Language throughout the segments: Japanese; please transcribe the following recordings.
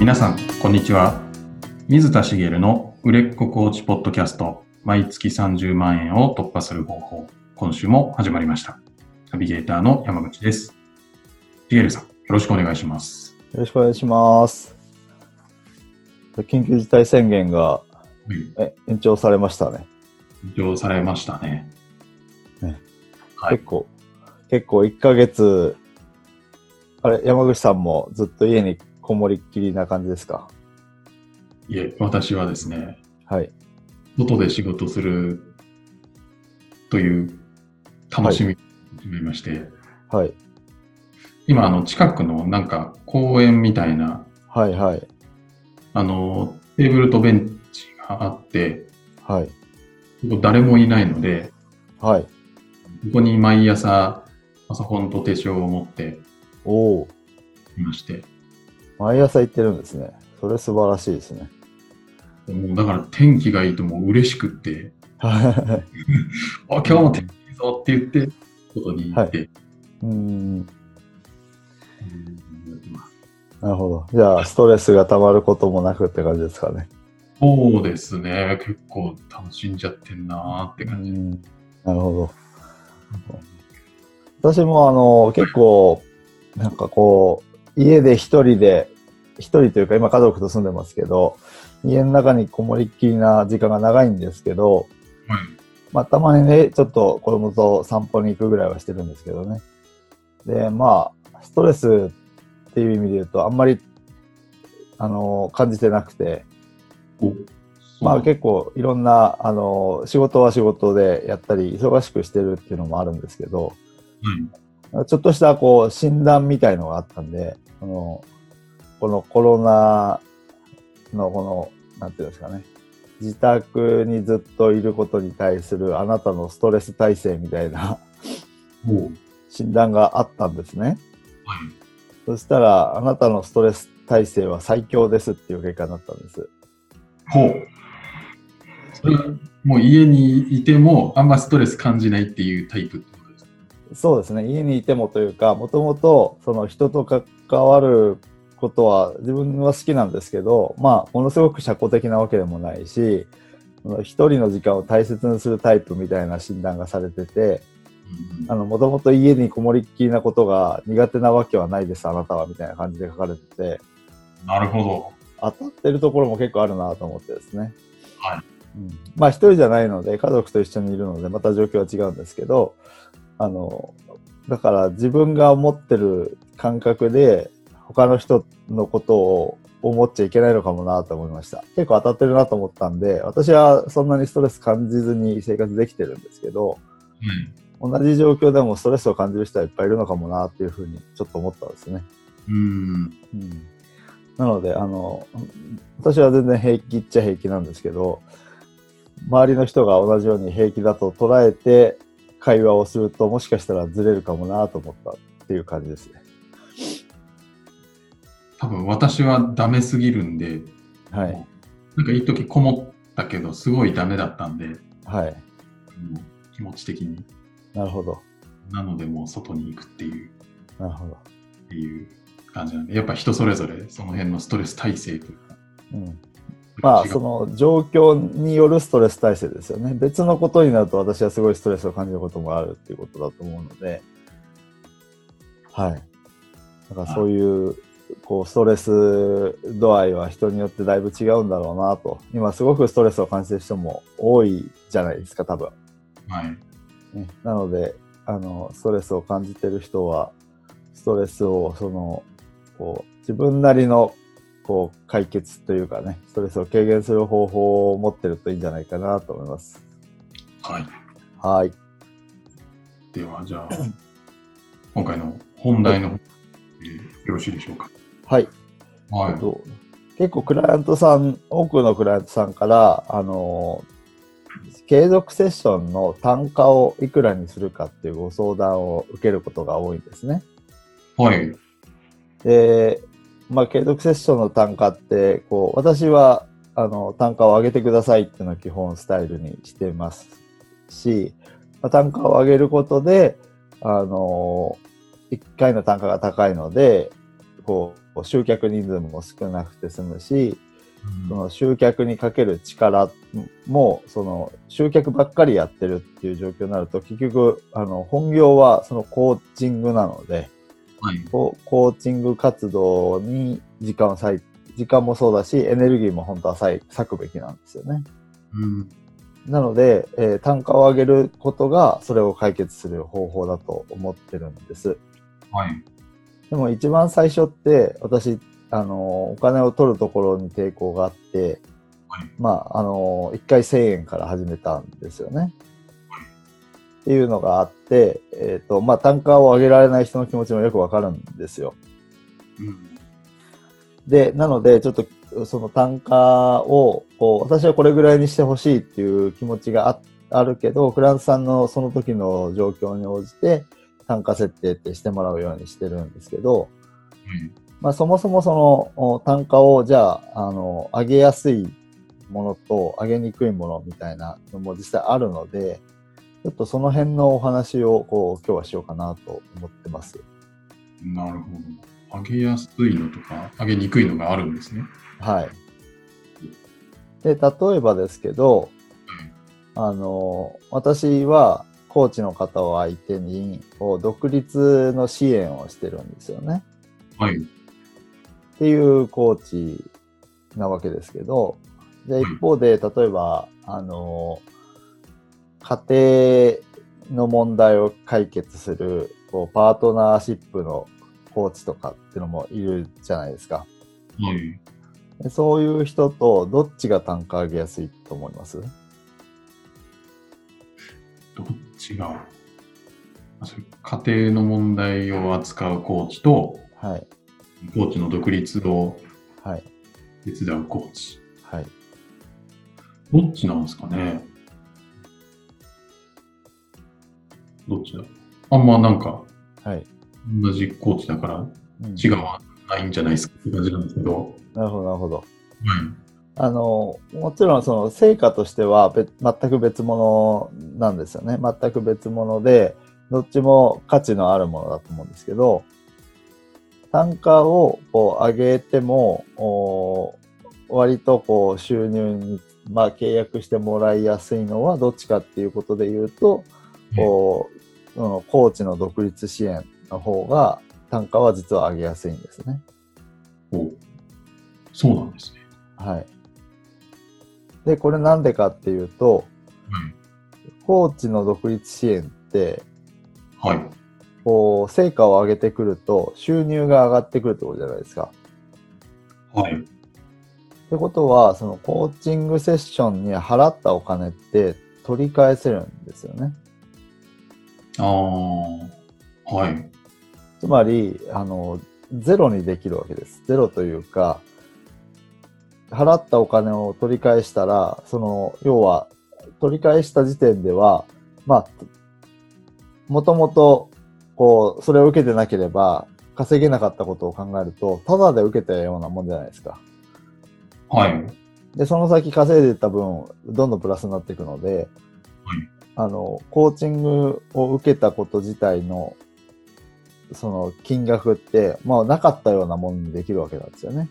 皆さん、こんにちは。水田茂の売れっ子コーチポッドキャスト、毎月30万円を突破する方法、今週も始まりました。ナビゲーターの山口です。茂さん、よろしくお願いします。よろしくお願いします。緊急事態宣言がはい、え延長されましたね。延長されましたね。ねはい結構、結構1ヶ月、あれ、山口さんもずっと家にこもりっきりな感じですか？いえ、私はですね、はい。外で仕事するという楽しみを始めまして、はい。今、あの、近くのなんか公園みたいな、はい、はい。あの、テーブルとベンチがあって、はい。誰もいないので、はい。ここに毎朝パソコンと手帳を持っておお、いまして、毎朝行ってるんですね。それ素晴らしいですね。もうだから天気がいいともう嬉しくって、は あ、今日も天気いいぞって言って、外に行って、い。うーん、なるほど。じゃあ、ストレスが溜まることもなくって感じですかね。そうですね、結構楽しんじゃってんなーってう感じ。ん、なるほど。私もあの結構なんかこう家で一人で一人というか今家族と住んでますけど家の中にこもりっきりな時間が長いんですけど、はいまあ、たまにねちょっと子供と散歩に行くぐらいはしてるんですけどね。でまあストレスっていう意味で言うとあんまりあの感じてなくておまあ結構いろんなあの仕事は仕事でやったり忙しくしてるっていうのもあるんですけど、はいちょっとしたこう診断みたいのがあったんで、あのこのコロナのこの、なんていうんですかね、自宅にずっといることに対するあなたのストレス耐性みたいな診断があったんですね。そしたら、あなたのストレス耐性は最強ですっていう結果になったんです。ほう。それはもう家にいてもあんまストレス感じないっていうタイプそうですね、家にいてもというか、もともとその人と関わることは自分は好きなんですけど、まあ、ものすごく社交的なわけでもないし、一人の時間を大切にするタイプみたいな診断がされてて、あの、もともと家にこもりっきりなことが苦手なわけはないです、あなたは、みたいな感じで書かれてて、なるほど。当たってるところも結構あるなと思ってですね。はい。うん、まあ一人じゃないので家族と一緒にいるのでまた状況は違うんですけどあのだから自分が思ってる感覚で他の人のことを思っちゃいけないのかもなと思いました結構当たってるなと思ったんで私はそんなにストレス感じずに生活できてるんですけどはい。同じ状況でもストレスを感じる人はいっぱいいるのかもなっていうふうにちょっと思ったんですねうん。うんなので、あの、私は全然平気っちゃ平気なんですけど、周りの人が同じように平気だと捉えて会話をすると、もしかしたらずれるかもなと思ったっていう感じですね。多分私はダメすぎるんで、はい。なんか一時こもったけど、すごいダメだったんで、はい。気持ち的に。なるほど。なのでもう外に行くっていう、なるほど。っていう感じなんで、やっぱ人それぞれその辺のストレス耐性というか。うん。まあ、その状況によるストレス耐性ですよね。別のことになると私はすごいストレスを感じることもあるっていうことだと思うので、はい。だからそういう、こう、ストレス度合いは人によってだいぶ違うんだろうなと。今すごくストレスを感じてる人も多いじゃないですか、多分。はい。ね、なので、あの、ストレスを感じてる人は、ストレスを、その、こう、自分なりの、こう、解決というかね、ストレスを軽減する方法を持ってるといいんじゃないかなと思います。はい。はい。では、じゃあ、今回の本題の方、えーよろしいでしょうか？はい。はいえっ。と結構クライアントさん、多くのクライアントさんから、あの、継続セッションの単価をいくらにするかっていうご相談を受けることが多いんですね。はい。で、まあ、継続セッションの単価って、こう、私は、あの、単価を上げてくださいっていうのを基本スタイルにしてますし、まあ、単価を上げることで、あの、1回の単価が高いので、ここう集客人数も少なくて済むし、その集客にかける力も、その集客ばっかりやってるっていう状況になると、結局、あの、本業はそのコーチングなので、はい。ココーチング活動に時間を割い、時間もそうだし、エネルギーも本当は割割くべきなんですよね。うん。なので、えー単価を上げることがそれを解決する方法だと思ってるんです。はい。でも一番最初って、私、あの、お金を取るところに抵抗があって、はいまあ、あの、1回1000円から始めたんですよね。っていうのがあって、えっ、と、まあ、単価を上げられない人の気持ちもよくわかるんですよ。うん。で、なので、ちょっと、その単価を、こう、私はこれぐらいにしてほしいっていう気持ちがああるけど、フランスさんのその時の状況に応じて、単価設定ってしてもらうようにしてるんですけど、まあ、そもそもそのお単価をじゃあ、あの、上げやすいものと上げにくいものみたいなのも実際あるので、ちょっとその辺のお話をこう今日はしようかなと思ってます。なるほど。上げやすいのとか、上げにくいのがあるんですね。はい。で、例えばですけど、あの、私はコーチの方を相手にこう独立の支援をしてるんですよね。はい。っていうコーチなわけですけど、で、一方で、例えば、あの、家庭の問題を解決する、こう、パートナーシップのコーチとかっていうのもいるじゃないですか。はい。でそういう人と、どっちが単価上げやすいと思います？どっちが、家庭の問題を扱うコーチと、はい。コーチの独立をはい。手伝うコーチ。はい。どっちなんですかね？どっちだ？あんまなんか、はい。同じコーチだからうん違わないんじゃないですか？って感じなんですけど。なるほど、なるほど。はい。あの、もちろんその成果としては別全く別物なんですよね。全く別物で、どっちも価値のあるものだと思うんですけど、単価をこう上げても、お割とこう収入に、まあ、契約してもらいやすいのはどっちかっていうことで言うと、こうそのコーチの独立支援の方が単価は実は上げやすいんですね。おそうなんですね。はい。で、これなんでかっていうと、コーチの独立支援って、はい。はい。こう、成果を上げてくると、収入が上がってくるってことじゃないですか。はい。ってことは、そのコーチングセッションに払ったお金って取り返せるんですよね。ああ。はい。つまり、あの、ゼロにできるわけです。ゼロというか、払ったお金を取り返したら、その、要は、取り返した時点では、まあ、もともと、こう、それを受けてなければ、稼げなかったことを考えると、ただで受けたようなもんじゃないですか。はい。で、その先稼いでいった分、どんどんプラスになっていくので、あの、コーチングを受けたこと自体の、その金額って、まあなかったようなものにできるわけなんですよね。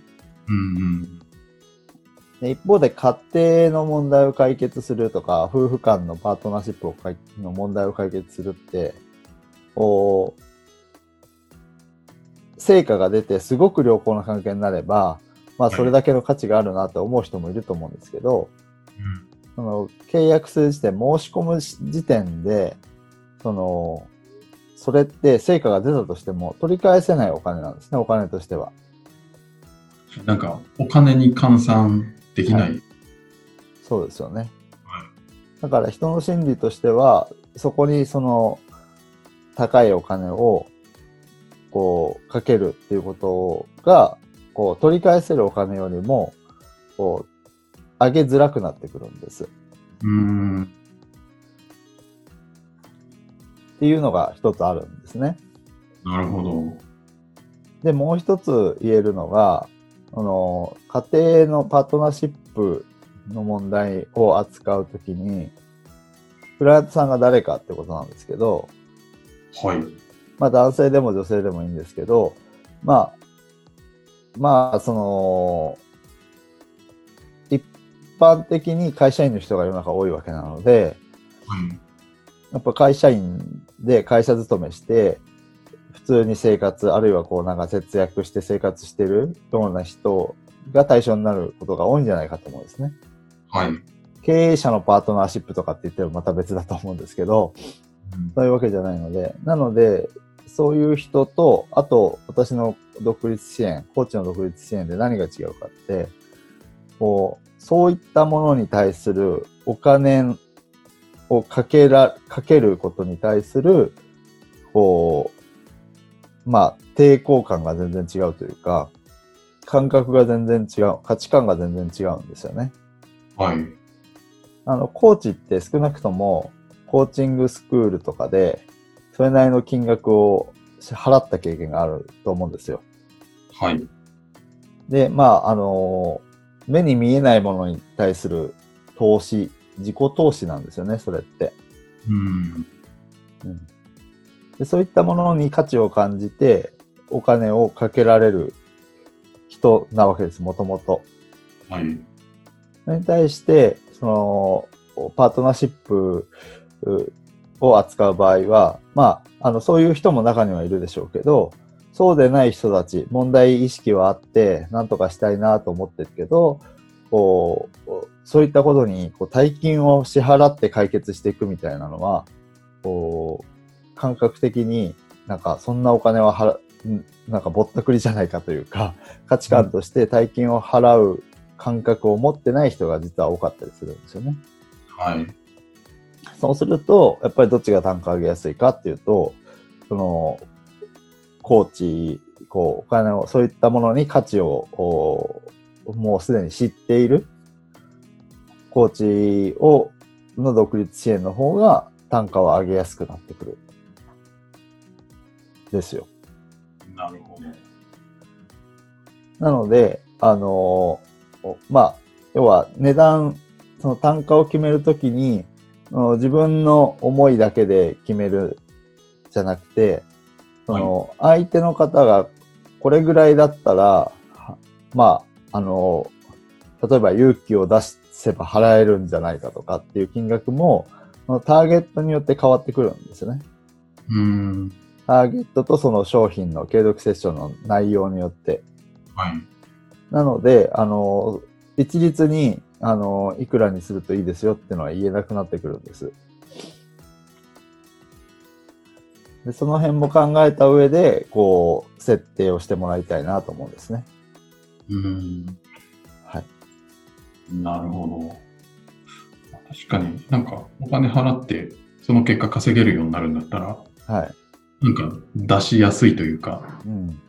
うんうん。で一方で家庭の問題を解決するとか、夫婦間のパートナーシップをかいの問題を解決するって、こう、成果が出てすごく良好な関係になれば、まあそれだけの価値があるなと思う人もいると思うんですけど、その契約する時点、申し込む時点で、その、それって成果が出たとしても取り返せないお金なんですね、お金としては。うん。なんか、お金に換算できない。はそうですよね。はいだから人の心理としては、そこにその高いお金をこうかけるっていうことが、こう取り返せるお金よりも、こう上げづらくなってくるんです。うーん。っていうのが一つあるんですね。なるほど。で、もう一つ言えるのが、あの、家庭のパートナーシップの問題を扱うときに、クライアントさんが誰かってことなんですけど、はい。まあ男性でも女性でもいいんですけど、まあ、まあ、その、一般的に会社員の人が世の中多いわけなので、はい。やっぱ会社員で会社勤めして、普通に生活、あるいはこうなんか節約して生活してるような人が対象になることが多いんじゃないかと思うんですね。はい。経営者のパートナーシップとかって言ってもまた別だと思うんですけど、そういうわけじゃないので、なので、そういう人と、あと私の独立支援、コーチの独立支援で何が違うかって、こう、そういったものに対するお金をかけら、かけることに対する、こう、まあ、抵抗感が全然違うというか、感覚が全然違う、価値観が全然違うんですよね。はい。あの、コーチって少なくとも、コーチングスクールとかで、それなりの金額を払った経験があると思うんですよ。はい。で、まあ、あの、目に見えないものに対する投資、自己投資なんですよね、それって。うん。うんでそういったものに価値を感じて、お金をかけられる人なわけです、もともと。はい。それに対して、その、パートナーシップうを扱う場合は、まあ、あの、そういう人も中にはいるでしょうけど、そうでない人たち、問題意識はあって、なんとかしたいなと思ってるけど、こう、そういったことに、こう、大金を支払って解決していくみたいなのは、こう、感覚的になんか、そんなお金は払、んなんかぼったくりじゃないかというか、価値観として大金を払う感覚を持ってない人が実は多かったりするんですよね。はい。そうすると、やっぱりどっちが単価上げやすいかっていうと、その、コーチ、こう、お金を、そういったものに価値を、もうすでに知っている、コーチを、の独立支援の方が単価を上げやすくなってくる。ですよ。なるほど。なので、あのまあ、要は値段、その単価を決めるときに、自分の思いだけで決めるじゃなくて、その相手の方がこれぐらいだったら、はまあ、あの、例えば勇気を出せば払えるんじゃないかとかっていう金額も、そのターゲットによって変わってくるんですよね。うん。ターゲットとその商品の継続セッションの内容によって。はい。なので、あの、一律に、あの、いくらにするといいですよっていうのは言えなくなってくるんです。でその辺も考えた上で、こう、設定をしてもらいたいなと思うんですね。うん。はい。なるほど。確かになんかお金払ってその結果稼げるようになるんだったら、はい。なんか出しやすいというか、うん。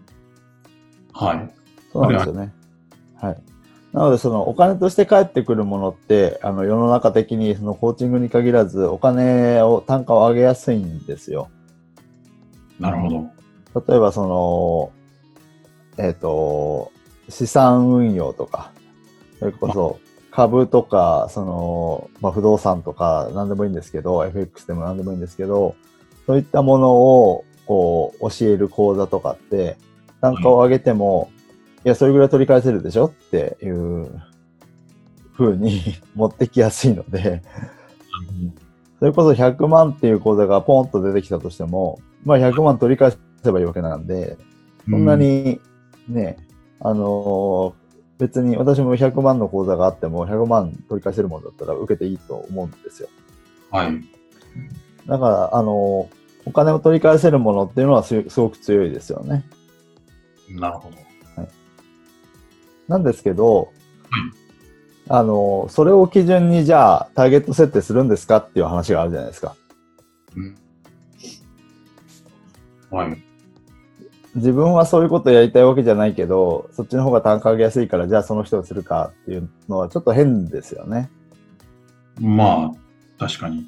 はい。そうなんですよね。はい。なので、そのお金として返ってくるものって、あの、世の中的にそのコーチングに限らず、お金を、単価を上げやすいんですよ。なるほど。例えばその、えっ、と、資産運用とか、それこそ株とか、その、まあ、不動産とか何でもいいんですけど、FX でも何でもいいんですけど、そういったものをこう教える講座とかって、単価を上げても、いや、それぐらい取り返せるでしょっていう風に 持ってきやすいので、それこそ100万っていう口座がポンと出てきたとしても、まあ100万取り返せばいいわけなんで、そんなにね、あのー別に私も100万の口座があっても100万取り返せるものだったら受けていいと思うんですよ。うん。はい。だから、あのーお金を取り返せるものっていうのはすすごく強いですよね。なるほど。なんですけど、あのーそれを基準にじゃあターゲット設定するんですかっていう話があるじゃないですか。うん。はい。自分はそういうことやりたいわけじゃないけど、そっちの方が単価上げやすいから、じゃあその人をするかっていうのはちょっと変ですよね。まあ、確かに。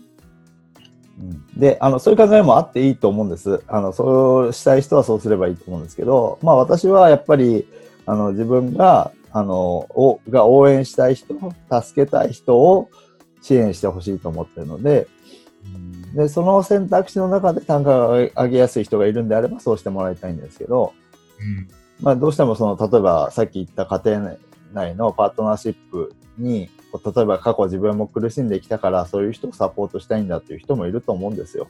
で、あの、そういう考えもあっていいと思うんです。あの、そうしたい人はそうすればいいと思うんですけど、まあ私はやっぱり、あの、自分が、あの、を、が応援したい人、助けたい人を支援してほしいと思ってるので、で、その選択肢の中で単価が上げやすい人がいるんであれば、そうしてもらいたいんですけど、うん。まあ、どうしてもその、例えばさっき言った家庭内のパートナーシップに、例えば過去自分も苦しんできたから、そういう人をサポートしたいんだっていう人もいると思うんですよ。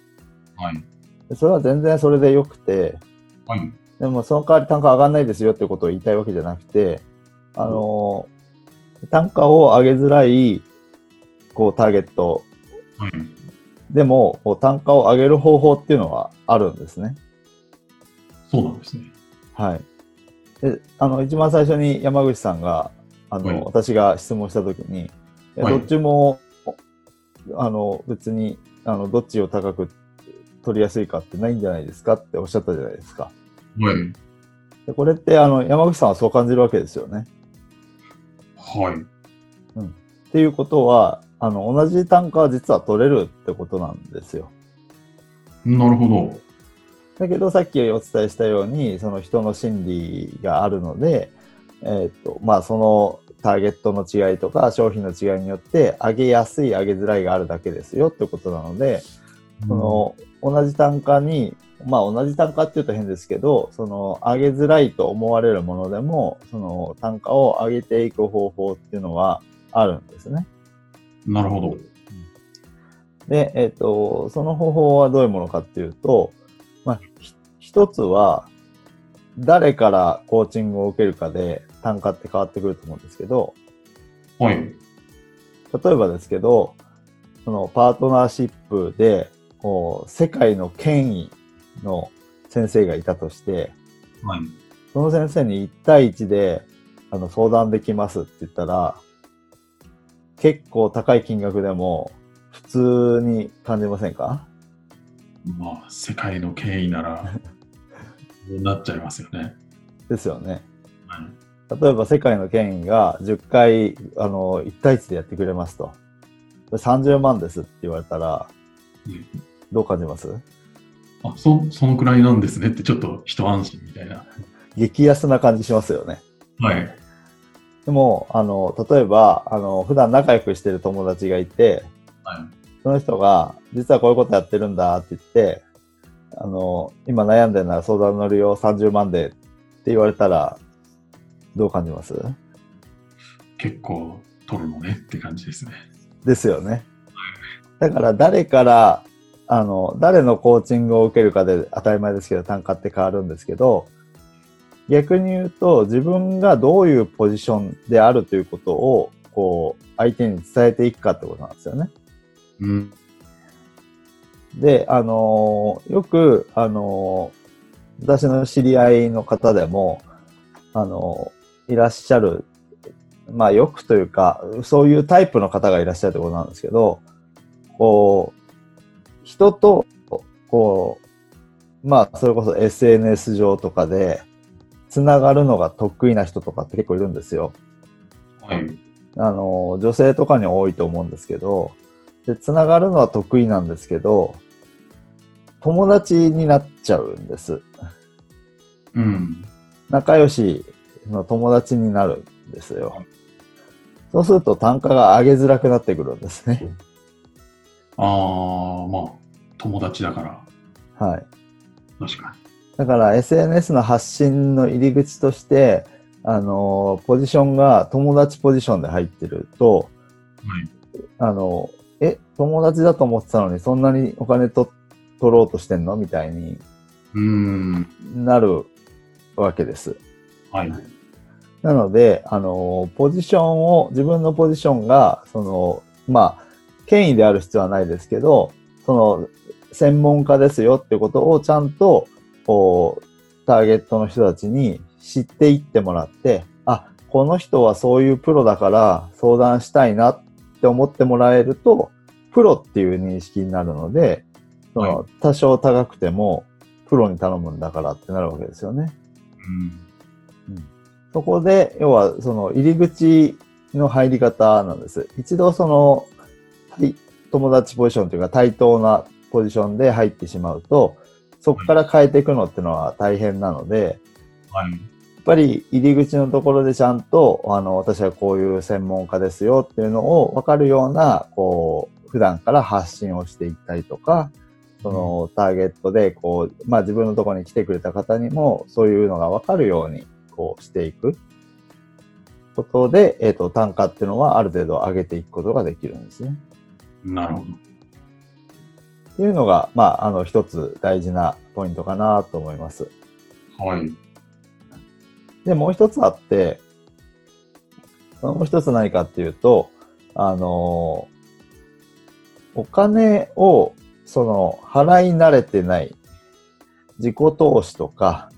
はい。でそれは全然それでよくて、はい。でもその代わり単価上がんないですよってことを言いたいわけじゃなくて、あのー単価を上げづらい、こう、ターゲットはい。でも、単価を上げる方法っていうのはあるんですね。そうなんですね。はい。で、あの、一番最初に山口さんが、あの、はい私が質問したときに、どっちも、あの、別に、あの、どっちを高く取りやすいかってないんじゃないですかっておっしゃったじゃないですか。はい。でこれって、あの、山口さんはそう感じるわけですよね。はい。っていうことは、あの、同じ単価は実は取れるってことなんですよ。なるほど。だけど、さっきお伝えしたように、その人の心理があるので、えーっと、まあ、そのターゲットの違いとか商品の違いによって、上げやすい、上げづらいがあるだけですよってことなので、その、同じ単価に、まあ、同じ単価って言うと変ですけど、その、上げづらいと思われるものでも、その、単価を上げていく方法っていうのはあるんですね。なるほど。で、えっ、と、その方法はどういうものかっていうと、まあ、ひ一つは、誰からコーチングを受けるかで単価って変わってくると思うんですけど、はい。例えばですけど、そのパートナーシップで、こう、世界の権威の先生がいたとして、はい。その先生に1対1であの相談できますって言ったら、結構高い金額でも普通に感じませんか？まあ、世界の権威なら、そうなっちゃいますよね。ですよね。はい。例えば世界の権威が10回、あの、1対1でやってくれますと。で30万ですって言われたら、うんどう感じます？あ、そ、そのくらいなんですねって、ちょっと一安心みたいな。激安な感じしますよね。はい。でも、あの、例えば、あの、普段仲良くしてる友達がいて、はい。その人が、実はこういうことやってるんだって言って、あの、今悩んでるなら相談乗るよ、30万でって言われたら、どう感じます？結構取るのねって感じですね。ですよね。だから誰から、あの、誰のコーチングを受けるかで当たり前ですけど単価って変わるんですけど、逆に言うと自分がどういうポジションであるということを、こう、相手に伝えていくかってことなんですよね。うん。で、あのーよく、あのー私の知り合いの方でも、あのーいらっしゃる、まあよくというか、そういうタイプの方がいらっしゃるってことなんですけど、こう、人と、こう、まあそれこそ SNS 上とかで、つながるのが得意な人とかって結構いるんですよ。はい。あの、女性とかに多いと思うんですけど、で、つながるのは得意なんですけど、友達になっちゃうんです。うん。仲良しの友達になるんですよ。そうすると単価が上げづらくなってくるんですね。ああ、まあ、友達だから、はい。確かだから SNS の発信の入り口として、あの、ポジションが友達ポジションで入ってると、に。はい。あの、え、友達だと思ってたのにそんなにお金と取ろうとしてんの？みたいにうーん。なるわけです。はい。なので、あの、ポジションを、自分のポジションが、その、まあ、権威である必要はないですけど、その、専門家ですよってことをちゃんと、こう、ターゲットの人たちに知っていってもらって、あ、この人はそういうプロだから相談したいなって思ってもらえると、プロっていう認識になるので、その、は多少高くても、プロに頼むんだからってなるわけですよね。うん。そこで、要は、その入り口の入り方なんです。一度その、はい友達ポジションというか対等なポジションで入ってしまうと、そこから変えていくのっていうのは大変なので、はい。やっぱり入り口のところでちゃんと、あの、私はこういう専門家ですよっていうのを分かるような、こう、普段から発信をしていったりとか、そのターゲットで、こう、まあ自分のところに来てくれた方にも、そういうのが分かるように、こうしていくことで、えっ、と、単価っていうのはある程度上げていくことができるんですね。なるほど。っていうのが、まあ、あの、一つ大事なポイントかなと思います。はい。で、もう一つあって、もう一つ何かっていうと、あのお金を、その、払い慣れてない自己投資とか、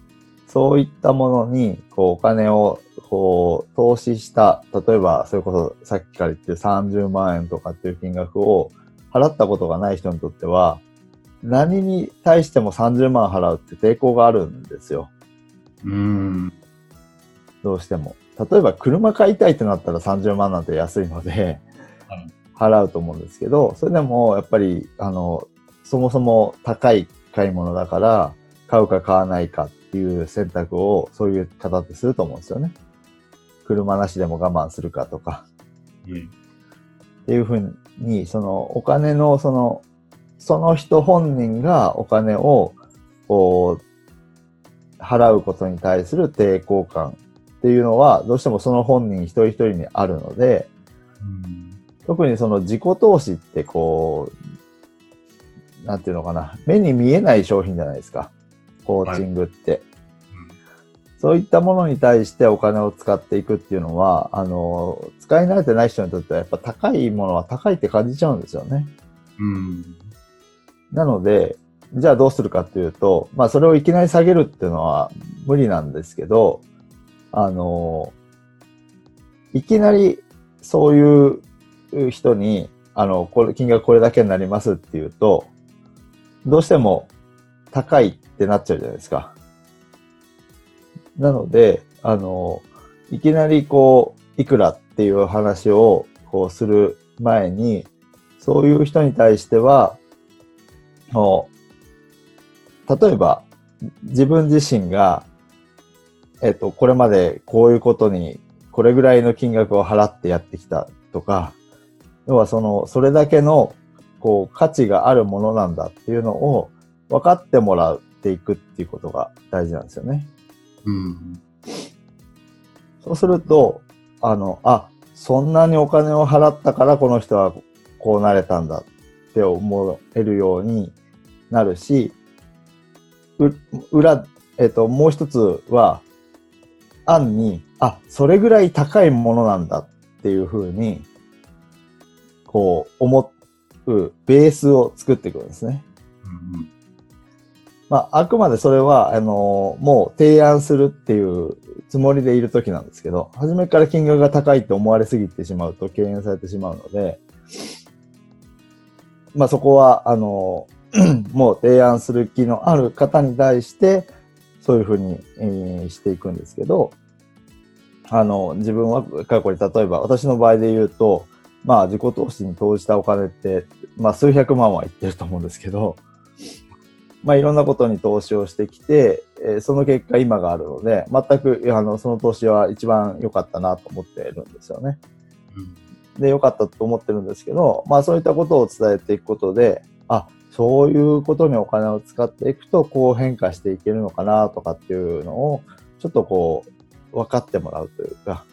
そういったものに、こう、お金を、こう、投資した、例えば、それこそさっきから言ってる30万円とかっていう金額を払ったことがない人にとっては、何に対しても30万払うって抵抗があるんですよ。うーん。どうしても。例えば車買いたいってなったら30万なんて安いのではい、払うと思うんですけど、それでもやっぱり、あの、そもそも高い買い物だから、買うか買わないかっていう選択をそういう方ってすると思うんですよね。車なしでも我慢するかとか。うんっていうふうに、そのお金の、その、その人本人がお金を、こう、払うことに対する抵抗感っていうのは、どうしてもその本人一人一人にあるので、うん特にその自己投資ってこう、なんていうのかな、目に見えない商品じゃないですか。コーチングって。そういったものに対してお金を使っていくっていうのは、あの、使い慣れてない人にとってはやっぱ高いものは高いって感じちゃうんですよね。うん。なので、じゃあどうするかっていうと、まあそれをいきなり下げるっていうのは無理なんですけど、あの、いきなりそういう人に、あの、これ、金額これだけになりますっていうと、どうしても高いってなっちゃうじゃないですか。なので、あの、いきなりこう、いくらっていう話をこうする前に、そういう人に対しては、もう、例えば、自分自身が、えっと、これまでこういうことに、これぐらいの金額を払ってやってきたとか、要はその、それだけの、こう、価値があるものなんだっていうのを分かってもらっていくっていうことが大事なんですよね。うん。そうすると、あの、あ、そんなにお金を払ったからこの人はこうなれたんだって思えるようになるし、う裏、えっと、もう一つは、案に、あ、それぐらい高いものなんだっていうふうに、こう、思うベースを作っていくんですね。うんまあ、あくまでそれは、あのもう提案するっていうつもりでいるときなんですけど、初めから金額が高いと思われすぎてしまうと敬遠されてしまうので、まあそこは、あの もう提案する気のある方に対して、そういうふうに、えーしていくんですけど、あの、自分は過去に例えば私の場合で言うと、まあ自己投資に投じたお金って、まあ数百万はいってると思うんですけど、まあいろんなことに投資をしてきて、えーその結果今があるので、全くあのその投資は一番良かったなと思っているんですよね。うんで、良かったと思ってるんですけど、まあそういったことを伝えていくことで、あ、そういうことにお金を使っていくと、こう変化していけるのかなとかっていうのを、ちょっとこう、分かってもらうというか、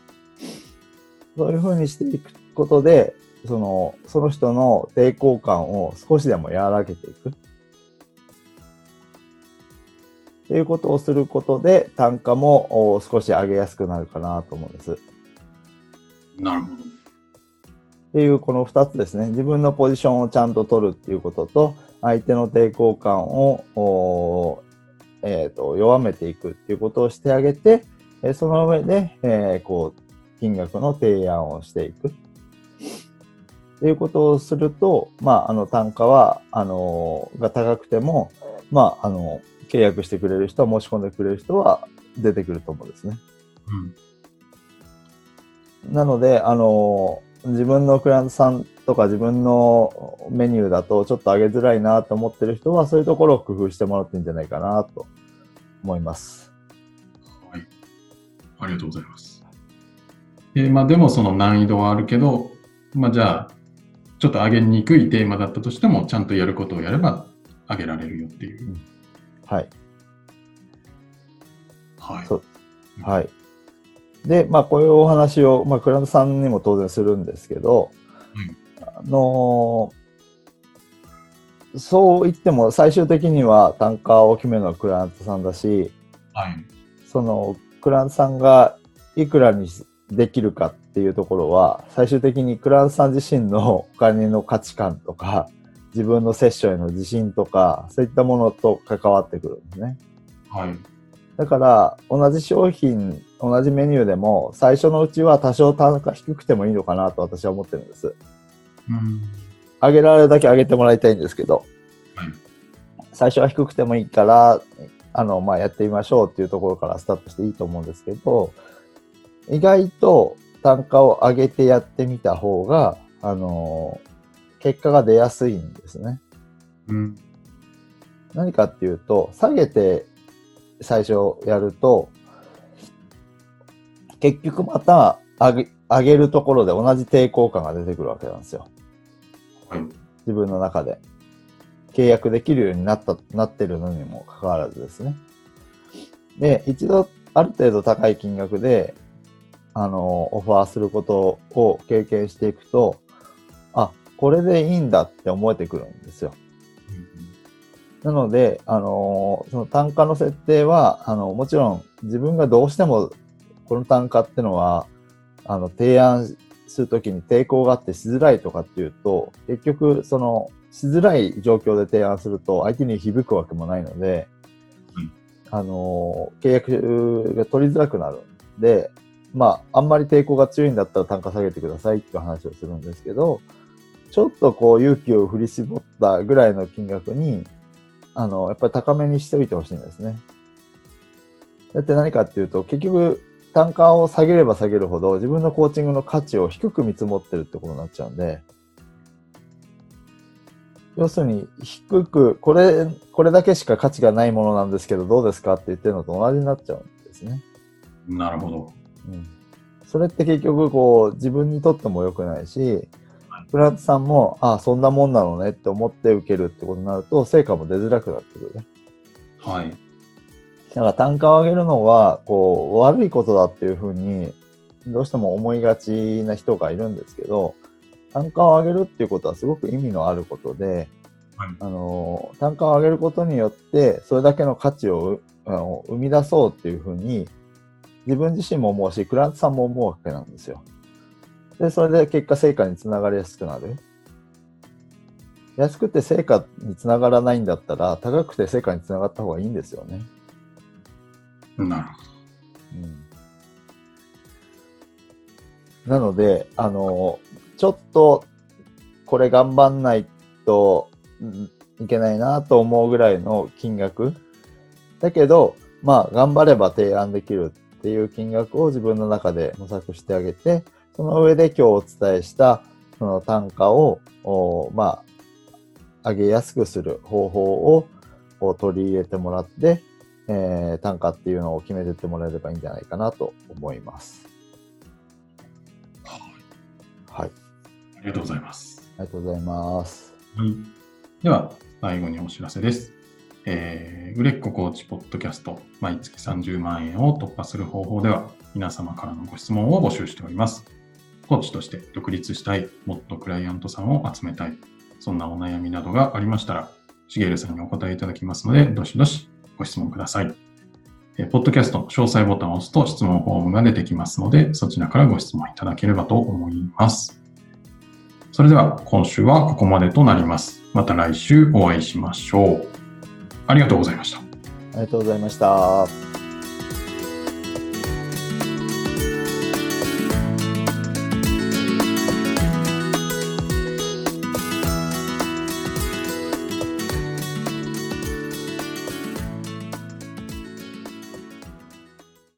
そういうふうにしていくことで、その、その人の抵抗感を少しでも和らげていく。っていうことをすることで、単価もお少し上げやすくなるかなと思うんです。なるほど。っていうこの2つですね。自分のポジションをちゃんと取るっていうことと、相手の抵抗感を、えーと弱めていくっていうことをしてあげて、えーその上で、えーこう、金額の提案をしていく。っていうことをすると、まあ、あの、単価は、あのーが高くても、まあ、あの、契約してくれる人、申し込んでくれる人は出てくると思うんですね。うん。なので、あの、自分のクライアントさんとか自分のメニューだとちょっと上げづらいなと思ってる人は、そういうところを工夫してもらっていいんじゃないかなと思います。はい。ありがとうございます。で、まあでもその難易度はあるけど、まあじゃあ、ちょっと上げにくいテーマだったとしても、ちゃんとやることをやれば上げられるよっていう。はい。はい。そうはい。で、まあ、こういうお話を、まあ、クライアントさんにも当然するんですけど、あのーそう言っても最終的には単価を決めるのはクラントさんだし、はい。そのクラントさんがいくらにできるかっていうところは、最終的にクラントさん自身のお金の価値観とか、自分のセッションへの自信とか、そういったものと関わってくるんですね。はい。だから、同じ商品、同じメニューでも、最初のうちは多少単価低くてもいいのかなと私は思ってるんです。うん。上げられるだけ上げてもらいたいんですけど、はい最初は低くてもいいから、あの、まあ、やってみましょうっていうところからスタートしていいと思うんですけど、意外と単価を上げてやってみた方が、あの結果が出やすいんですね。うん。何かっていうと、下げて最初やると、結局また上げ上げるところで同じ抵抗感が出てくるわけなんですよ。はい。自分の中で。契約できるようになった、なってるのにもかかわらずですね。で、一度ある程度高い金額で、あの、オファーすることを経験していくと、あ、これでいいんだって思えてくるんですよ。なので、あのその単価の設定は、あの、もちろん自分がどうしてもこの単価ってのは、あの、提案するときに抵抗があってしづらいとかっていうと、結局、その、しづらい状況で提案すると相手に響くわけもないので、うんあの契約が取りづらくなるんで、まあ、あんまり抵抗が強いんだったら単価下げてくださいっていう話をするんですけど、ちょっとこう勇気を振り絞ったぐらいの金額に、あの、やっぱり高めにしておいてほしいんですね。だって何かっていうと、結局、単価を下げれば下げるほど、自分のコーチングの価値を低く見積もってるってことになっちゃうんで、要するに、低く、これ、これだけしか価値がないものなんですけど、どうですかって言ってるのと同じになっちゃうんですね。なるほど。うん。それって結局、こう、自分にとっても良くないし、クラントさんも、ああ、そんなもんなのねって思って受けるってことになると、成果も出づらくなってくるね。はい。だから単価を上げるのは、こう、悪いことだっていうふうに、どうしても思いがちな人がいるんですけど、単価を上げるっていうことはすごく意味のあることで、はいあの、単価を上げることによって、それだけの価値をうあの生み出そうっていうふうに、自分自身も思うし、クラントさんも思うわけなんですよ。で、それで結果成果につながりやすくなる。安くて成果につながらないんだったら、高くて成果につながった方がいいんですよね。なるほうんなので、あの、ちょっとこれ頑張んないとうんいけないなと思うぐらいの金額。だけど、まあ、頑張れば提案できるっていう金額を自分の中で模索してあげて、その上で今日お伝えしたその単価を、おまあ、上げやすくする方法をお取り入れてもらって、えー単価っていうのを決めてってもらえればいいんじゃないかなと思います。はい。ど。ありがとうございます。ありがとうございます。はい。では、最後にお知らせです。えー、売れっ子コーチポッドキャスト、毎月30万円を突破する方法では、皆様からのご質問を募集しております。コーチとして独立したい、もっとクライアントさんを集めたい、そんなお悩みなどがありましたら、しげるさんにお答えいただきますので、どしどしご質問ください。えポッドキャストの詳細ボタンを押すと質問フォームが出てきますので、そちらからご質問いただければと思います。それでは今週はここまでとなります。また来週お会いしましょう。ありがとうございました。ありがとうございました。